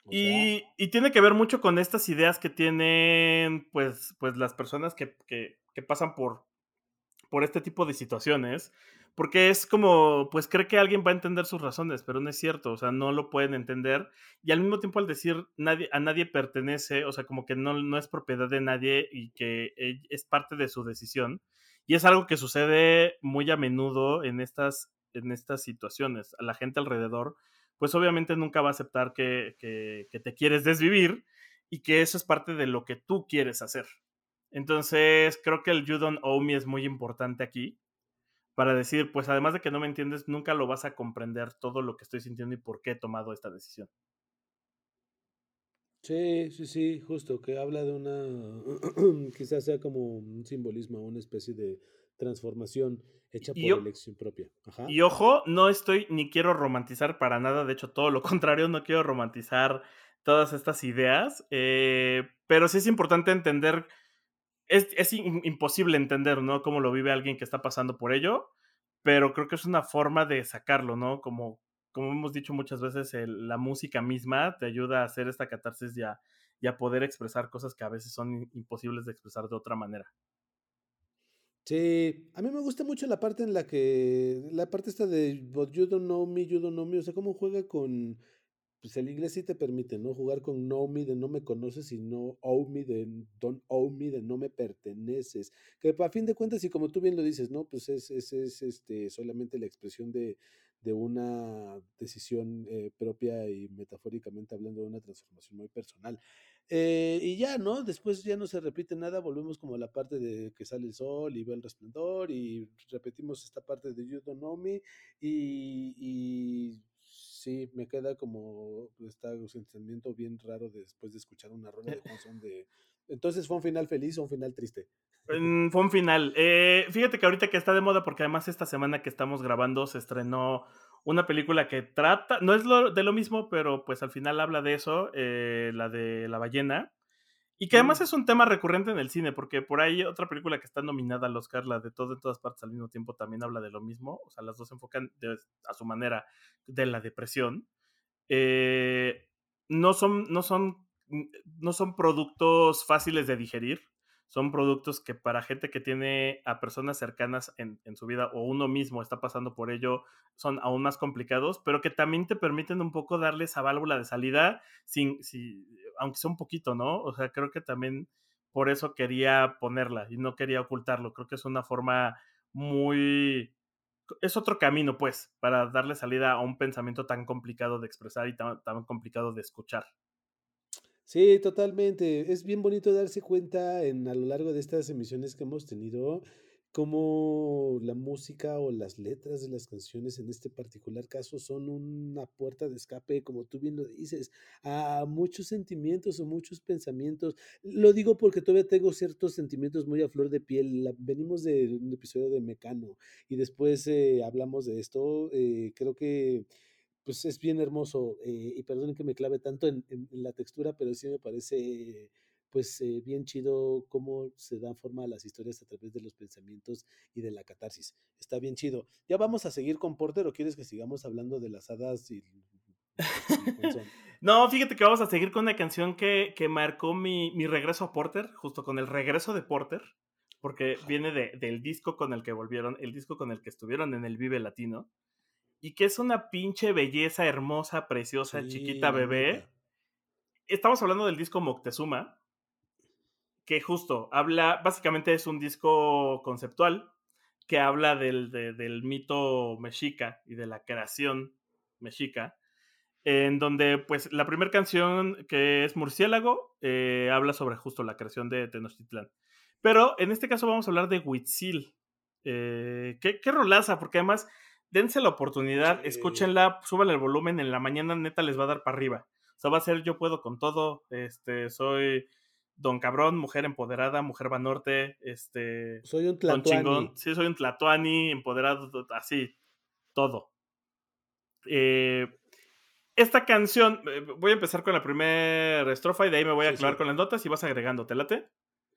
Y, y, tiene que ver mucho con estas ideas que tienen pues, pues las personas que, que, que pasan por, por este tipo de situaciones, porque es como, pues cree que alguien va a entender sus razones, pero no es cierto, o sea, no lo pueden entender. Y al mismo tiempo al decir a nadie pertenece, o sea, como que no, no es propiedad de nadie y que e, es parte de su decisión. Y es algo que sucede muy a menudo en estas, en estas situaciones. A la gente alrededor, pues obviamente nunca va a aceptar que, que, que te quieres desvivir y que eso es parte de lo que tú quieres hacer. Entonces, creo que el You Don't Owe Me es muy importante aquí para decir, pues además de que no me entiendes, nunca lo vas a comprender todo lo que estoy sintiendo y por qué he tomado esta decisión. Sí, sí, sí, justo, que habla de una, quizás sea como un simbolismo, una especie de transformación hecha por elección propia. Y ojo, no estoy ni quiero romantizar para nada, de hecho todo lo contrario, no quiero romantizar todas estas ideas, eh, pero sí es importante entender es, imposible entender, ¿no? Cómo lo vive alguien que está pasando por ello, pero creo que es una forma de sacarlo, ¿no? Como, como hemos dicho muchas veces, la música misma te ayuda a hacer esta catarsis y a, poder expresar cosas que a veces son imposibles de expresar de otra manera. Sí, a mí me gusta mucho la parte en la que, la parte esta de But you don't know me, you don't know me, o sea, cómo juega con pues el inglés sí te permite, ¿no? Jugar con know me de no me conoces y no owe me de don't owe me de no me perteneces. Que a fin de cuentas, y como tú bien lo dices, ¿no? Pues es, es, es este, solamente la expresión de, de una decisión eh, propia y metafóricamente hablando de una transformación muy personal. Eh, y ya, ¿no? Después ya no se repite nada, volvemos como a la parte de que sale el sol y ve el resplandor y repetimos esta parte de You Don't Know Me y, y sí, me queda como está un sentimiento bien raro después de escuchar una rola de de... Entonces, ¿fue un final feliz o un final triste? fue un final. Eh, fíjate que ahorita que está de moda, porque además esta semana que estamos grabando se estrenó una película que trata, no es lo, de lo mismo, pero pues al final habla de eso, eh, la de la ballena. Y que además mm. es un tema recurrente en el cine, porque por ahí otra película que está nominada al Oscar, la de todo en todas partes al mismo tiempo, también habla de lo mismo. O sea, las dos se enfocan a su manera de la depresión. Eh, no, son, no, son, no son productos fáciles de digerir. Son productos que para gente que tiene a personas cercanas en, en su vida o uno mismo está pasando por ello, son aún más complicados, pero que también te permiten un poco darle esa válvula de salida sin, si, aunque sea un poquito, ¿no? O sea, creo que también por eso quería ponerla y no quería ocultarlo. Creo que es una forma muy... Es otro camino, pues, para darle salida a un pensamiento tan complicado de expresar y tan, tan complicado de escuchar. Sí, totalmente. Es bien bonito darse cuenta en, a lo largo de estas emisiones que hemos tenido cómo la música o las letras de las canciones en este particular caso son una puerta de escape, como tú bien lo dices, a muchos sentimientos o muchos pensamientos. Lo digo porque todavía tengo ciertos sentimientos muy a flor de piel. venimos de un episodio de Mecano y después eh, hablamos de esto. Eh, creo que pues es bien hermoso eh, y perdonen que me clave tanto en, en la textura, pero sí me parece pues eh, bien chido cómo se dan forma a las historias a través de los pensamientos y de la catarsis. Está bien chido. ¿Ya vamos a seguir con Porter o quieres que sigamos hablando de las hadas y... no, fíjate que vamos a seguir con una canción que, que marcó mi, mi, regreso a Porter, justo con el regreso de Porter, porque viene de, del disco con el que volvieron, el disco con el que estuvieron en el Vive Latino, y que es una pinche belleza hermosa, preciosa, chiquita bebé. Estamos hablando del disco Moctezuma, que justo habla, básicamente es un disco conceptual que habla del, del mito mexica y de la creación mexica, en donde pues la primera canción que es Murciélago eh, habla sobre justo la creación de Tenochtitlán. Pero en este caso vamos a hablar de Huitzil. Eh, ¿qué, ¿qué, rolaza, porque además dense la oportunidad, escúchenla, suban el volumen, en la mañana neta les va a dar para arriba. O sea, va a ser yo puedo con todo, este, soy Don Cabrón, mujer empoderada, mujer Banorte, este. Soy un tlatuani. Sí, soy un tlatuani, empoderado, así, todo. Eh, esta canción, eh, voy a empezar con la primera estrofa y de ahí me voy a aclarar con las notas y vas agregando, ¿te late?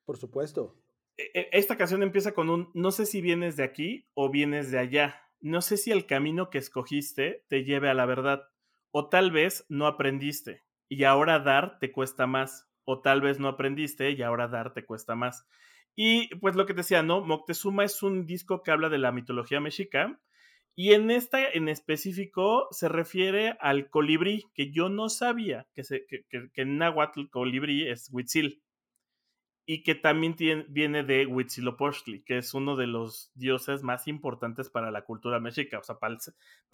Por supuesto. E, e, esta canción empieza con un, no sé si vienes de aquí o vienes de allá. No sé si el camino que escogiste te lleve a la verdad. O tal vez no aprendiste y ahora dar te cuesta más o tal vez no aprendiste y ahora dar te cuesta más. Y pues lo que te decía, ¿no? Moctezuma es un disco que habla de la mitología mexica y en esta en específico se refiere al colibrí, que yo no sabía que, se, que, en náhuatl colibrí es Huitzil y que también viene de Huitzilopochtli, que es uno de los dioses más importantes para la cultura mexica, o sea, para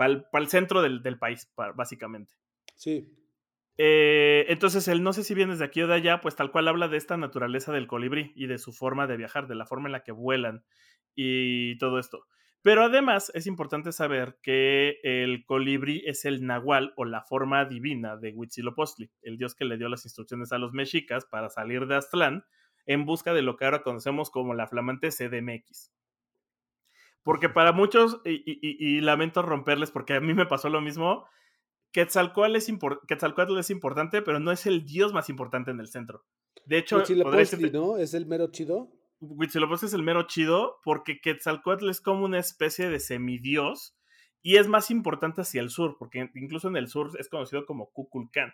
el, centro del, del país, básicamente. Sí. Eh, entonces, el no sé si vienes de aquí o de allá, pues tal cual habla de esta naturaleza del colibrí y de su forma de viajar, de la forma en la que vuelan y todo esto. Pero además es importante saber que el colibrí es el nahual o la forma divina de Huitzilopochtli, el dios que le dio las instrucciones a los mexicas para salir de Aztlán en busca de lo que ahora conocemos como la flamante CDMX. Porque para muchos, y lamento romperles porque a mí me pasó lo mismo, Quetzalcoatl es, Quetzalcoatl es importante, pero no es el dios más importante en el centro. De hecho, Huitzilopochtli, ¿no? ¿Es el mero chido? Huitzilopochtli es el mero chido porque Quetzalcoatl es como una especie de semidios y es más importante hacia el sur, porque incluso en el sur es conocido como Kukulcán.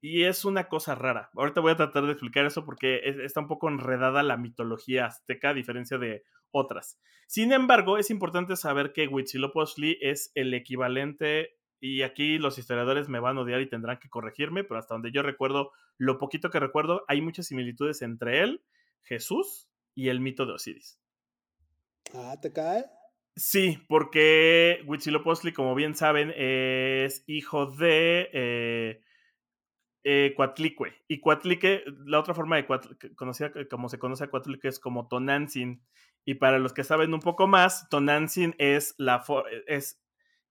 Y es una cosa rara. Ahorita voy a tratar de explicar eso porque está un poco enredada la mitología azteca a diferencia de otras. Sin embargo, es importante saber que Huitzilopochtli es el equivalente y aquí los historiadores me van a odiar y tendrán que corregirme, pero hasta donde yo recuerdo, lo poquito que recuerdo, hay muchas similitudes entre él, Jesús y el mito de Osiris. Ah, ¿te cae? Sí, porque Huitzilopochtli, como bien saben, es hijo de eh, eh. Y Cuatlique, la otra forma de Cuatlique, conocida como se conoce a Cuatlique es como Tonantzin. Y para los que saben un poco más, Tonantzin es, la es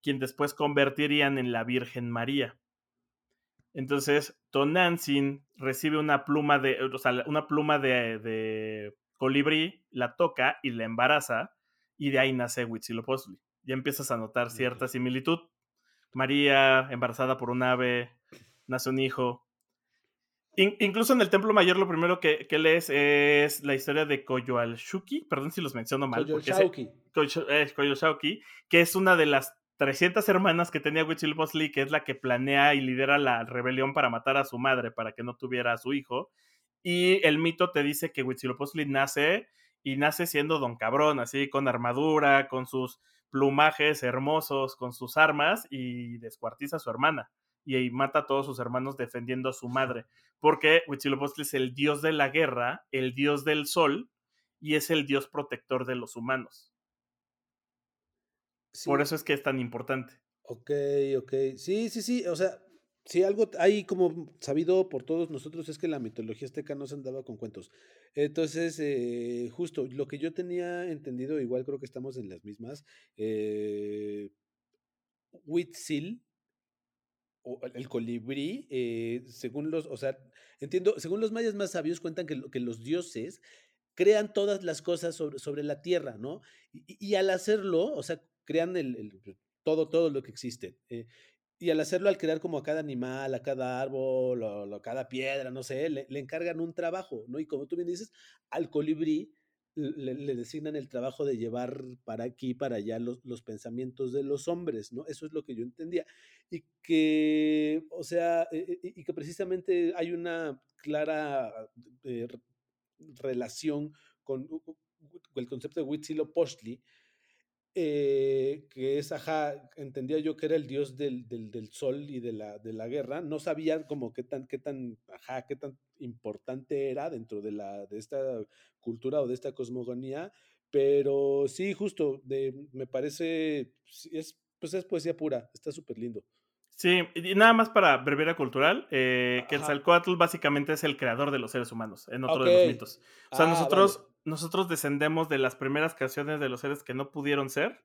quien después convertirían en la Virgen María. Entonces, Tonantzin recibe una pluma de, o sea, una pluma de, de colibrí, la toca y la embaraza, y de ahí nace Huitzilopochtli. Ya empiezas a notar cierta similitud. María, embarazada por un ave, nace un hijo. incluso en el Templo Mayor lo primero que, lees es la historia de Coyoalshuki, perdón si los menciono mal. Coyoalshuki. Eh, que es una de las 300 hermanas que tenía Huitzilopochtli, que es la que planea y lidera la rebelión para matar a su madre, para que no tuviera a su hijo. Y el mito te dice que Huitzilopochtli nace y nace siendo don cabrón, así con armadura, con sus plumajes hermosos, con sus armas y descuartiza a su hermana y mata a todos sus hermanos defendiendo a su madre. Porque Huitzilopochtli es el dios de la guerra, el dios del sol y es el dios protector de los humanos. Por eso es que es tan importante. Ok, ok. Sí, sí, sí. O sea, si algo hay como sabido por todos nosotros es que la mitología azteca no se andaba con cuentos. Entonces, eh, justo lo que yo tenía entendido, igual creo que estamos en las mismas. Eh, Huitzil, el colibrí, eh, según los, o sea, entiendo, según los mayas más sabios cuentan que, que los dioses crean todas las cosas sobre, sobre la tierra, ¿no? Y, al hacerlo, o sea, crean el, todo, todo lo que existe. Eh, y al hacerlo, al crear como a cada animal, a cada árbol, o, a cada piedra, no sé, le, le, encargan un trabajo, ¿no? Y como tú bien dices, al colibrí le, designan el trabajo de llevar para aquí, para allá los, los, pensamientos de los hombres, ¿no? Eso es lo que yo entendía. Y que, o sea, eh, eh, y que precisamente hay una clara eh, relación con el concepto de Huitzilopochtli, eh, que es, ajá, entendía yo que era el dios del, del, sol y de la, de la, guerra, no sabía como qué tan, qué tan, ajá, qué tan importante era dentro de, la, de esta cultura o de esta cosmogonía, pero sí, justo, de, me parece, es, pues es poesía pura, está súper lindo. Sí, y nada más para breviaria cultural, eh, que el Quetzalcoatl básicamente es el creador de los seres humanos, en otro de los mitos. O sea, ah, nosotros, nosotros descendemos de las primeras creaciones de los seres que no pudieron ser.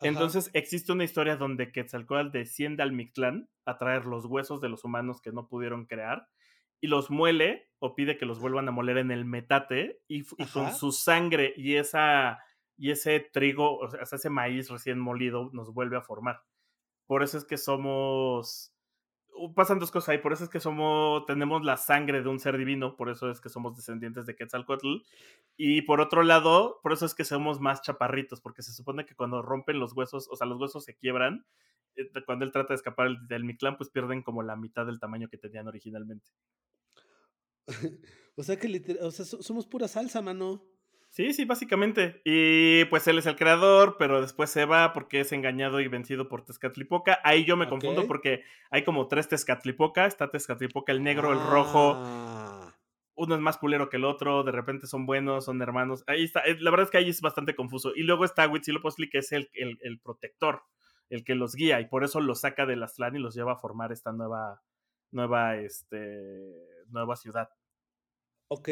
Entonces existe una historia donde Quetzalcoatl desciende al Mictlán a traer los huesos de los humanos que no pudieron crear y los muele o pide que los vuelvan a moler en el metate y, con su sangre y esa y ese trigo, o sea, ese maíz recién molido nos vuelve a formar. Por eso es que somos. Pasan dos cosas ahí. Por eso es que somos. Tenemos la sangre de un ser divino. Por eso es que somos descendientes de Quetzalcoatl. Y por otro lado, por eso es que somos más chaparritos. Porque se supone que cuando rompen los huesos, o sea, los huesos se quiebran. Eh, cuando él trata de escapar del Mictlán, pues pierden como la mitad del tamaño que tenían originalmente. o sea que o sea, somos pura salsa, mano. Sí, sí, básicamente. Y pues él es el creador, pero después se va porque es engañado y vencido por Tezcatlipoca. Ahí yo me confundo porque hay como tres Tezcatlipoca. Está Tezcatlipoca el negro, el rojo. Ah. Uno es más culero que el otro, de repente son buenos, son hermanos. Ahí está. La verdad es que ahí es bastante confuso. Y luego está Huitzilopochtli, que es el, el, protector, el que los guía, y por eso los saca del Aztlán y los lleva a formar esta nueva, nueva, este, nueva ciudad. Ok.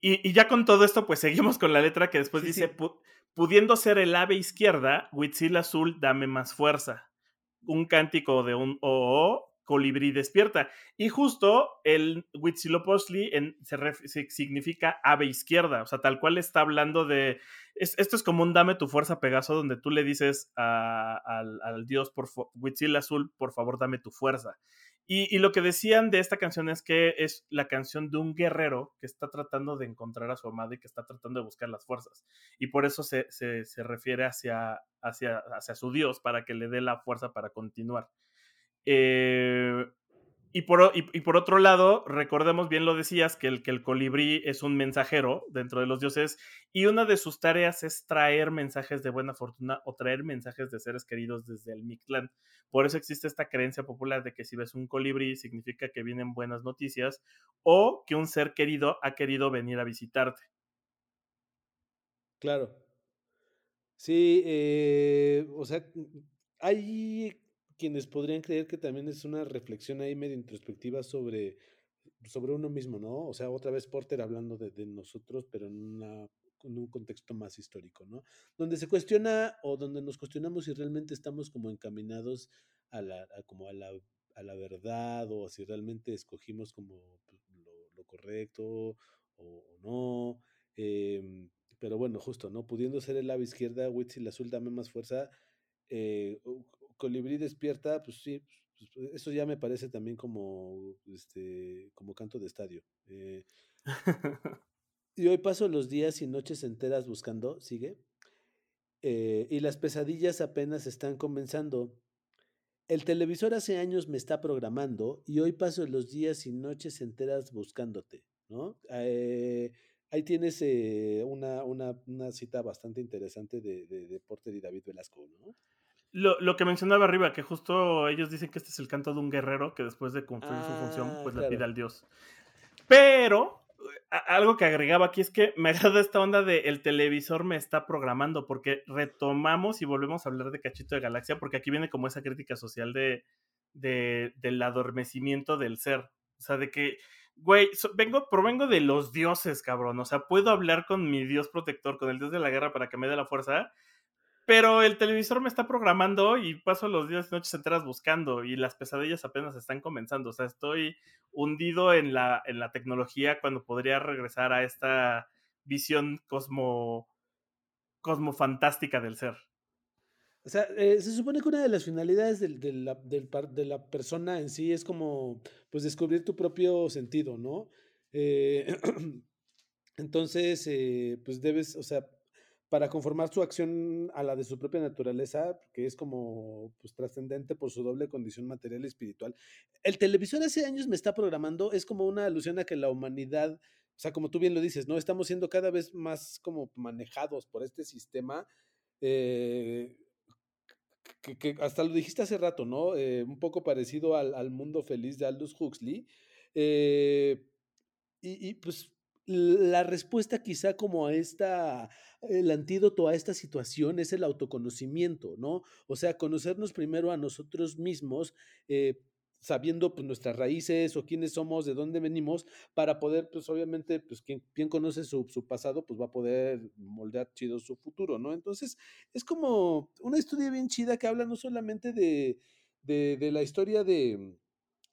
Y, ya con todo esto, pues seguimos con la letra que después dice, pudiendo ser el ave izquierda, Huitzil azul, dame más fuerza. Un cántico de un o colibrí despierta. Y justo el Huitzilopochtli en, se, significa ave izquierda, o sea, tal cual está hablando de... esto es como un dame tu fuerza, Pegaso, donde tú le dices al, al, dios por Huitzil azul, por favor, dame tu fuerza. Y, lo que decían de esta canción es que es la canción de un guerrero que está tratando de encontrar a su amada y que está tratando de buscar las fuerzas. Y por eso se, refiere hacia, hacia, hacia, su Dios, para que le dé la fuerza para continuar. Eh, Y por, otro lado, recordemos bien lo decías, que el, que el colibrí es un mensajero dentro de los dioses y una de sus tareas es traer mensajes de buena fortuna o traer mensajes de seres queridos desde el Mictlán. Por eso existe esta creencia popular de que si ves un colibrí significa que vienen buenas noticias o que un ser querido ha querido venir a visitarte. Claro. Sí, eh, o sea, hay quienes podrían creer que también es una reflexión ahí medio introspectiva sobre, sobre uno mismo, ¿no? O sea, otra vez Porter hablando de, de nosotros, pero en, una, en, un contexto más histórico, ¿no? Donde se cuestiona o donde nos cuestionamos si realmente estamos como encaminados a la, como a la, a la verdad o si realmente escogimos como pues, lo, lo correcto o, no. Eh, pero bueno, justo, ¿no? Pudiendo ser el lado izquierda, Huitzil azul dame más fuerza. Eh, Colibrí despierta, pues sí, pues, pues, eso ya me parece también como, este, como canto de estadio. Eh. y hoy paso los días y noches enteras buscando, sigue. Eh, y las pesadillas apenas están comenzando. El televisor hace años me está programando y hoy paso los días y noches enteras buscándote, ¿no? Eh, ahí tienes una, una, una, cita bastante interesante de, de, de Porter y David Velasco, ¿no? Lo, lo, que mencionaba arriba, que justo ellos dicen que este es el canto de un guerrero que después de cumplir su función, ah, pues le pide al dios. Pero algo que agregaba aquí es que me agrada esta onda de el televisor me está programando, porque retomamos y volvemos a hablar de Cachito de Galaxia, porque aquí viene como esa crítica social de, de del adormecimiento del ser. O sea, de que, güey, vengo, provengo de los dioses, cabrón. O sea, puedo hablar con mi dios protector, con el dios de la guerra para que me dé la fuerza pero el televisor me está programando y paso los días y noches enteras buscando y las pesadillas apenas están comenzando. O sea, estoy hundido en la, en la tecnología cuando podría regresar a esta visión cosmo, cosmo fantástica del ser. O sea, eh, se supone que una de las finalidades de, la, de, la, persona en sí es como, pues, descubrir tu propio sentido, ¿no? Eh, entonces, eh, pues debes, o sea, para conformar su acción a la de su propia naturaleza, que es como pues, trascendente por su doble condición material y espiritual. El televisor hace años me está programando, es como una alusión a que la humanidad, o sea, como tú bien lo dices, ¿no? Estamos siendo cada vez más como manejados por este sistema. Eh, que, hasta lo dijiste hace rato, ¿no? Eh, un poco parecido al, al, mundo feliz de Aldous Huxley. Eh, y, y, pues la respuesta quizá como a esta, el antídoto a esta situación es el autoconocimiento, ¿no? O sea, conocernos primero a nosotros mismos, eh, sabiendo pues, nuestras raíces o quiénes somos, de dónde venimos, para poder, pues obviamente, pues quien conoce su, su, pasado, pues va a poder moldear chido su futuro, ¿no? Entonces, es como una historia bien chida que habla no solamente de, de la historia de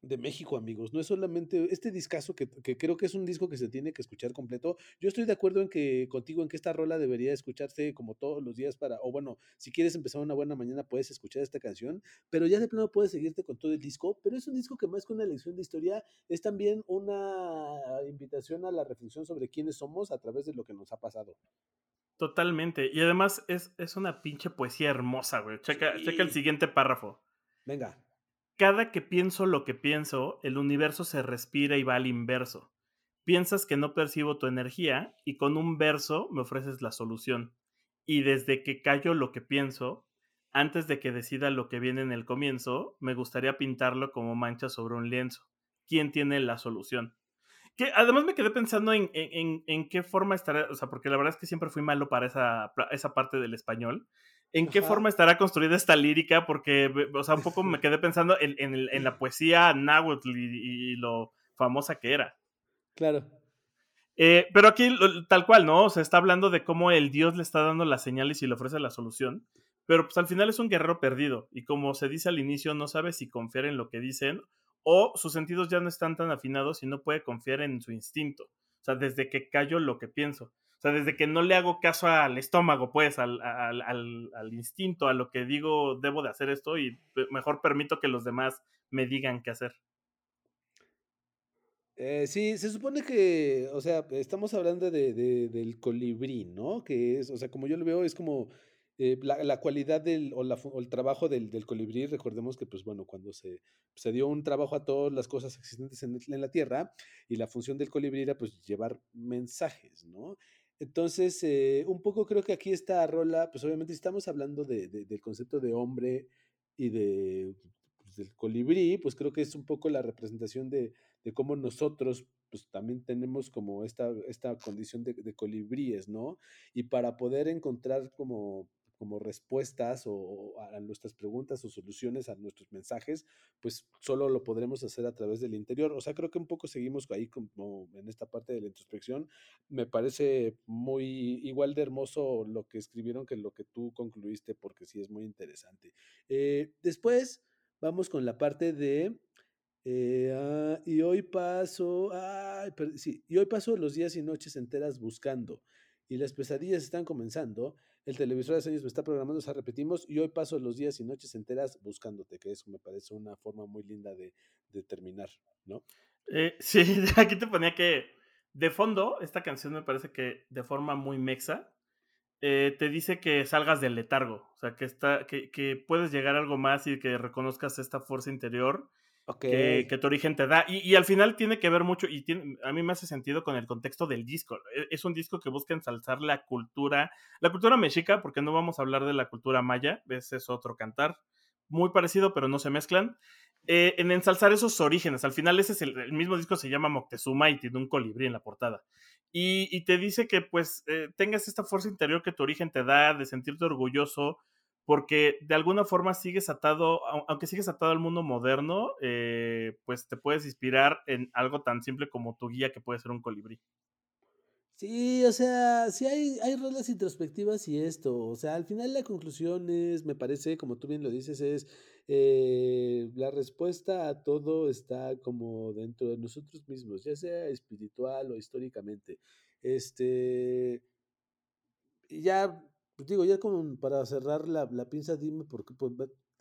de México, amigos. No es solamente este discazo que, que, creo que es un disco que se tiene que escuchar completo. Yo estoy de acuerdo en que contigo en que esta rola debería escucharse como todos los días para, o bueno, si quieres empezar una buena mañana puedes escuchar esta canción, pero ya de plano puedes seguirte con todo el disco. Pero es un disco que más que una lección de historia es también una invitación a la reflexión sobre quiénes somos a través de lo que nos ha pasado. Totalmente. Y además es, es una pinche poesía hermosa, güey. Checa, checa el siguiente párrafo. Venga. Cada que pienso lo que pienso, el universo se respira y va al inverso. Piensas que no percibo tu energía y con un verso me ofreces la solución. Y desde que callo lo que pienso, antes de que decida lo que viene en el comienzo, me gustaría pintarlo como mancha sobre un lienzo. ¿Quién tiene la solución? Que además me quedé pensando en, en, qué forma estará, o sea, porque la verdad es que siempre fui malo para esa, esa parte del español en qué forma estará construida esta lírica, porque, o sea, un poco me quedé pensando en, en, la poesía náhuatl y, lo famosa que era. Claro. Eh, pero aquí, tal cual, ¿no? O sea, está hablando de cómo el dios le está dando las señales y le ofrece la solución, pero pues al final es un guerrero perdido, y como se dice al inicio, no sabe si confiar en lo que dicen, o sus sentidos ya no están tan afinados y no puede confiar en su instinto. O sea, desde que callo lo que pienso. O sea, desde que no le hago caso al estómago, pues, al, al, al, instinto, a lo que digo, debo de hacer esto y mejor permito que los demás me digan qué hacer. Eh, sí, se supone que, o sea, estamos hablando de, de, del colibrí, ¿no? Que es, o sea, como yo lo veo, es como eh, la, cualidad del, o, el trabajo del, colibrí, recordemos que, pues bueno, cuando se, se, dio un trabajo a todas las cosas existentes en, la Tierra, y la función del colibrí era pues llevar mensajes, ¿no? Entonces, eh, un poco creo que aquí esta rola, pues obviamente estamos hablando de, del concepto de hombre y de, pues, del colibrí, pues creo que es un poco la representación de, de cómo nosotros pues también tenemos como esta, esta condición de, de colibríes, ¿no? Y para poder encontrar como como respuestas o, a nuestras preguntas o soluciones a nuestros mensajes, pues solo lo podremos hacer a través del interior. O sea, creo que un poco seguimos ahí como en esta parte de la introspección. Me parece muy igual de hermoso lo que escribieron que lo que tú concluiste, porque sí es muy interesante. Eh, después vamos con la parte de... Eh, ah, y hoy paso, ay, sí, y hoy paso los días y noches enteras buscando, y las pesadillas están comenzando, el televisor de años me está programando, o repetimos, y hoy paso los días y noches enteras buscándote, que eso me parece una forma muy linda de, terminar, ¿no? Eh, sí, aquí te ponía que de fondo, esta canción me parece que de forma muy mexa, eh, te dice que salgas del letargo, o sea, que, está, que, que puedes llegar a algo más y que reconozcas esta fuerza interior que, tu origen te da. Y, al final tiene que ver mucho, y a mí me hace sentido con el contexto del disco. E, es un disco que busca ensalzar la cultura, la cultura mexica, porque no vamos a hablar de la cultura maya, ese es otro cantar, muy parecido, pero no se mezclan. Eh, en ensalzar esos orígenes. Al final ese es el, mismo disco se llama Moctezuma y tiene un colibrí en la portada. Y, te dice que pues eh, tengas esta fuerza interior que tu origen te da, de sentirte orgulloso, porque de alguna forma sigues atado, aunque sigues atado al mundo moderno, eh, pues te puedes inspirar en algo tan simple como tu guía que puede ser un colibrí. Sí, o sea, sí hay, hay rolas introspectivas y esto, o sea, al final la conclusión es, me parece, como tú bien lo dices, es eh, la respuesta a todo está como dentro de nosotros mismos, ya sea espiritual o históricamente. Este, ya pues digo, ya como para cerrar la, la pinza, dime por qué, pues,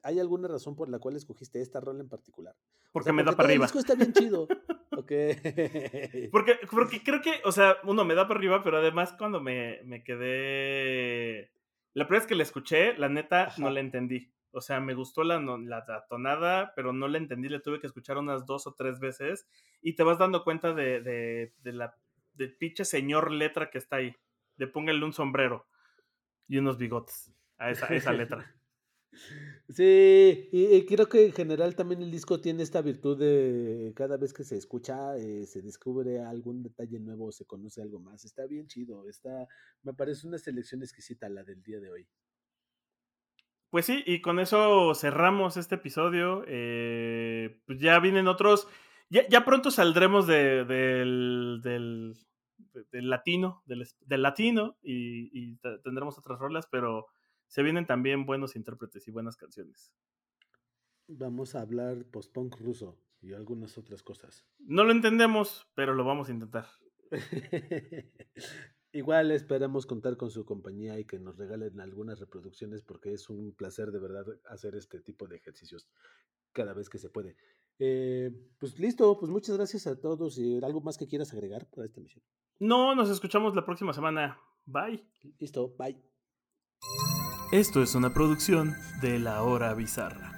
¿hay alguna razón por la cual escogiste esta rola en particular? Porque me da para arriba. El disco está bien chido. porque, porque creo que, o sea, uno me da para arriba, pero además cuando me, me quedé. La primera vez que la escuché, la neta, no la entendí. O sea, me gustó la, la, tonada, pero no la entendí. Le tuve que escuchar unas dos o tres veces. Y te vas dando cuenta de, de, de la del pinche señor letra que está ahí. De póngale un sombrero y unos bigotes a esa, esa letra. Sí, y, creo que en general también el disco tiene esta virtud de cada vez que se escucha, eh, se descubre algún detalle nuevo, se conoce algo más. Está bien chido, está, me parece una selección exquisita la del día de hoy. Pues sí, y con eso cerramos este episodio. Eh, pues ya vienen otros. Ya, ya pronto saldremos de, del, del, del latino, del, latino y, tendremos otras rolas, pero se vienen también buenos intérpretes y buenas canciones. Vamos a hablar post-punk ruso y algunas otras cosas. No lo entendemos, pero lo vamos a intentar. Igual esperamos contar con su compañía y que nos regalen algunas reproducciones porque es un placer de verdad hacer este tipo de ejercicios cada vez que se puede. Eh, pues listo, pues muchas gracias a todos y algo más que quieras agregar para esta misión. No, nos escuchamos la próxima semana. Bye. Listo, bye. Esto es una producción de La Hora Bizarra.